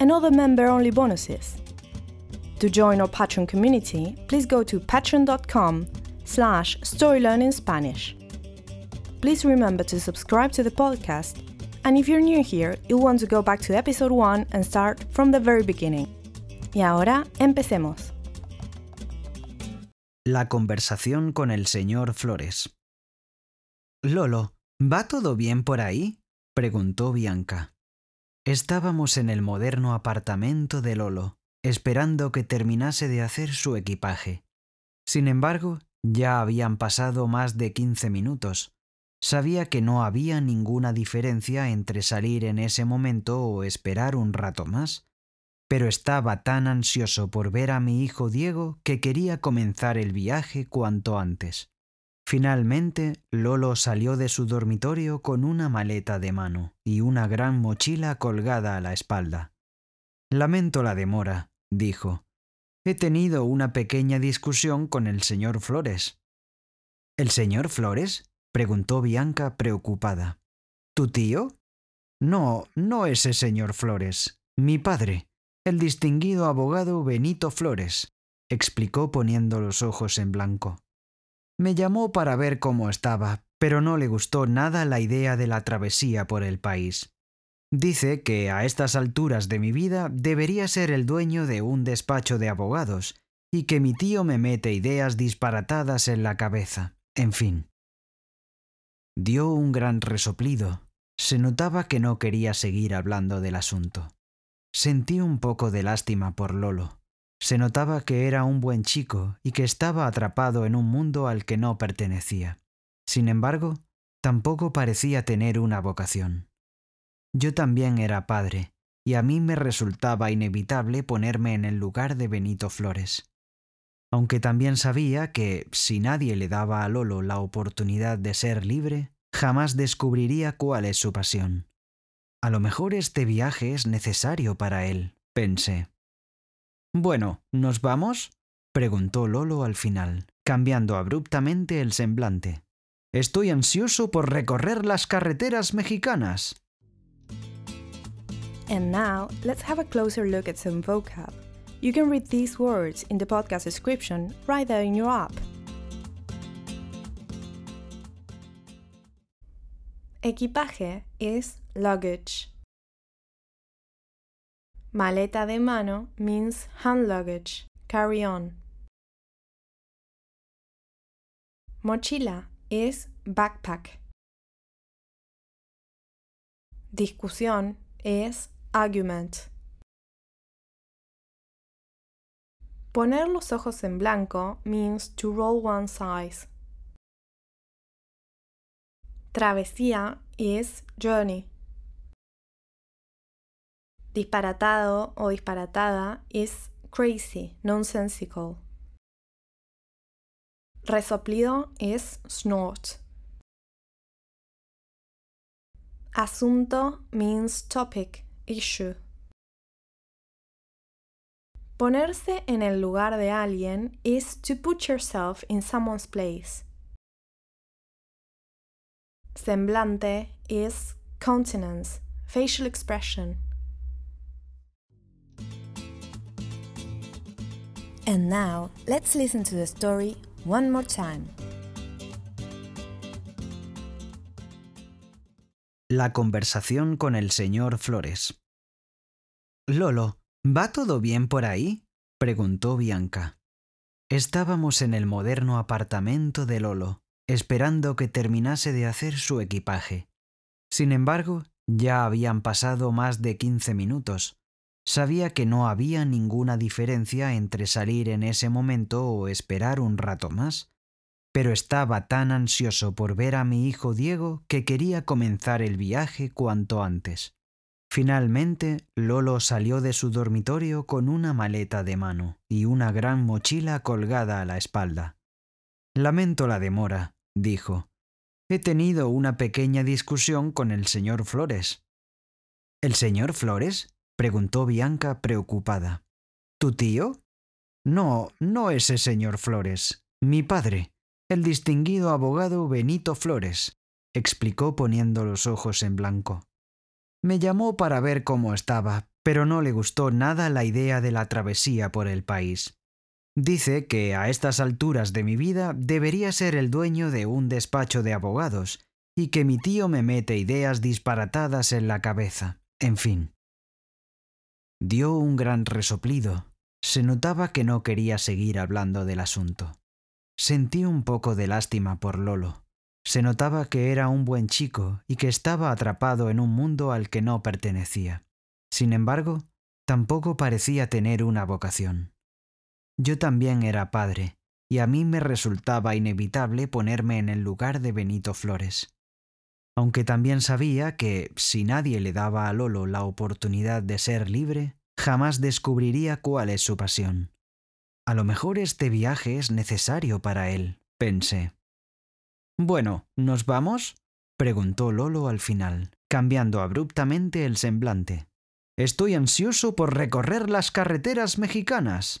and other member-only bonuses. To join our Patreon community, please go to patreon.com slash storylearningspanish. Please remember to subscribe to the podcast, and if you're new here, you'll want to go back to episode 1 and start from the very beginning. Y ahora, empecemos. La conversación con el señor Flores. Lolo, ¿va todo bien por ahí? preguntó Bianca. Estábamos en el moderno apartamento de Lolo, esperando que terminase de hacer su equipaje. Sin embargo, ya habían pasado más de quince minutos. Sabía que no había ninguna diferencia entre salir en ese momento o esperar un rato más, pero estaba tan ansioso por ver a mi hijo Diego que quería comenzar el viaje cuanto antes. Finalmente, Lolo salió de su dormitorio con una maleta de mano y una gran mochila colgada a la espalda. Lamento la demora, dijo. He tenido una pequeña discusión con el señor Flores. ¿El señor Flores? preguntó Bianca preocupada. ¿Tu tío? No, no ese señor Flores. Mi padre, el distinguido abogado Benito Flores, explicó poniendo los ojos en blanco. Me llamó para ver cómo estaba, pero no le gustó nada la idea de la travesía por el país. Dice que a estas alturas de mi vida debería ser el dueño de un despacho de abogados, y que mi tío me mete ideas disparatadas en la cabeza. En fin. Dio un gran resoplido. Se notaba que no quería seguir hablando del asunto. Sentí un poco de lástima por Lolo. Se notaba que era un buen chico y que estaba atrapado en un mundo al que no pertenecía. Sin embargo, tampoco parecía tener una vocación. Yo también era padre, y a mí me resultaba inevitable ponerme en el lugar de Benito Flores. Aunque también sabía que, si nadie le daba a Lolo la oportunidad de ser libre, jamás descubriría cuál es su pasión. A lo mejor este viaje es necesario para él, pensé. Bueno, ¿nos vamos? preguntó Lolo al final, cambiando abruptamente el semblante. Estoy ansioso por recorrer las carreteras mexicanas. And now, let's have a closer look at some vocab. You can read these words in the podcast description right there in your app. Equipaje is luggage. Maleta de mano means hand luggage, carry on. Mochila is backpack. Discusión es argument. Poner los ojos en blanco means to roll one's eyes. Travesía is journey. Disparatado o disparatada is crazy, nonsensical. Resoplido is snort. Asunto means topic, issue. Ponerse en el lugar de alguien is to put yourself in someone's place. Semblante is countenance, facial expression. And now, let's listen to the story one more time. La conversación con el señor Flores. Lolo, ¿va todo bien por ahí? preguntó Bianca. Estábamos en el moderno apartamento de Lolo, esperando que terminase de hacer su equipaje. Sin embargo, ya habían pasado más de quince minutos. Sabía que no había ninguna diferencia entre salir en ese momento o esperar un rato más, pero estaba tan ansioso por ver a mi hijo Diego que quería comenzar el viaje cuanto antes. Finalmente, Lolo salió de su dormitorio con una maleta de mano y una gran mochila colgada a la espalda. Lamento la demora, dijo. He tenido una pequeña discusión con el señor Flores. ¿El señor Flores? Preguntó Bianca preocupada. ¿Tu tío? No, no ese señor Flores. Mi padre, el distinguido abogado Benito Flores, explicó poniendo los ojos en blanco. Me llamó para ver cómo estaba, pero no le gustó nada la idea de la travesía por el país. Dice que a estas alturas de mi vida debería ser el dueño de un despacho de abogados, y que mi tío me mete ideas disparatadas en la cabeza. En fin. Dio un gran resoplido. Se notaba que no quería seguir hablando del asunto. Sentí un poco de lástima por Lolo. Se notaba que era un buen chico y que estaba atrapado en un mundo al que no pertenecía. Sin embargo, tampoco parecía tener una vocación. Yo también era padre, y a mí me resultaba inevitable ponerme en el lugar de Benito Flores. Aunque también sabía que, si nadie le daba a Lolo la oportunidad de ser libre, jamás descubriría cuál es su pasión. A lo mejor este viaje es necesario para él, pensé. Bueno, ¿nos vamos? preguntó Lolo al final, cambiando abruptamente el semblante. Estoy ansioso por recorrer las carreteras mexicanas.